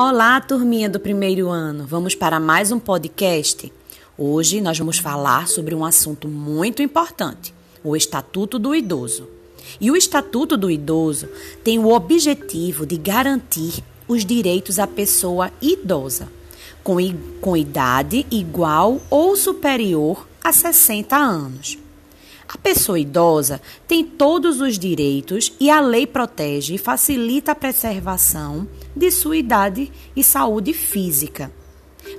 Olá, turminha do primeiro ano. Vamos para mais um podcast. Hoje nós vamos falar sobre um assunto muito importante: o Estatuto do Idoso. E o Estatuto do Idoso tem o objetivo de garantir os direitos à pessoa idosa, com, com idade igual ou superior a 60 anos. A pessoa idosa tem todos os direitos e a lei protege e facilita a preservação de sua idade e saúde física,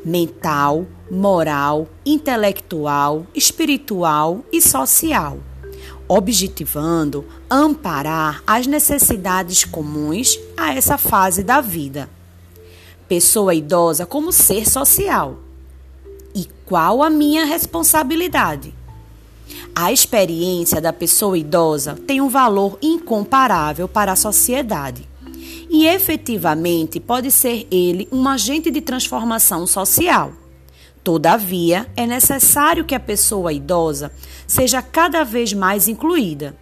mental, moral, intelectual, espiritual e social, objetivando amparar as necessidades comuns a essa fase da vida. Pessoa idosa como ser social. E qual a minha responsabilidade? A experiência da pessoa idosa tem um valor incomparável para a sociedade. E efetivamente pode ser ele um agente de transformação social. Todavia, é necessário que a pessoa idosa seja cada vez mais incluída.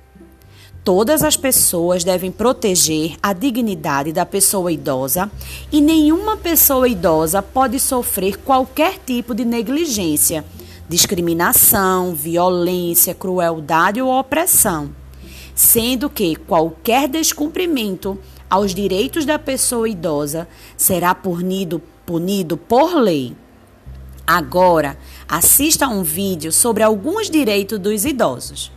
Todas as pessoas devem proteger a dignidade da pessoa idosa e nenhuma pessoa idosa pode sofrer qualquer tipo de negligência discriminação, violência, crueldade ou opressão, sendo que qualquer descumprimento aos direitos da pessoa idosa será punido, punido por lei. Agora, assista a um vídeo sobre alguns direitos dos idosos.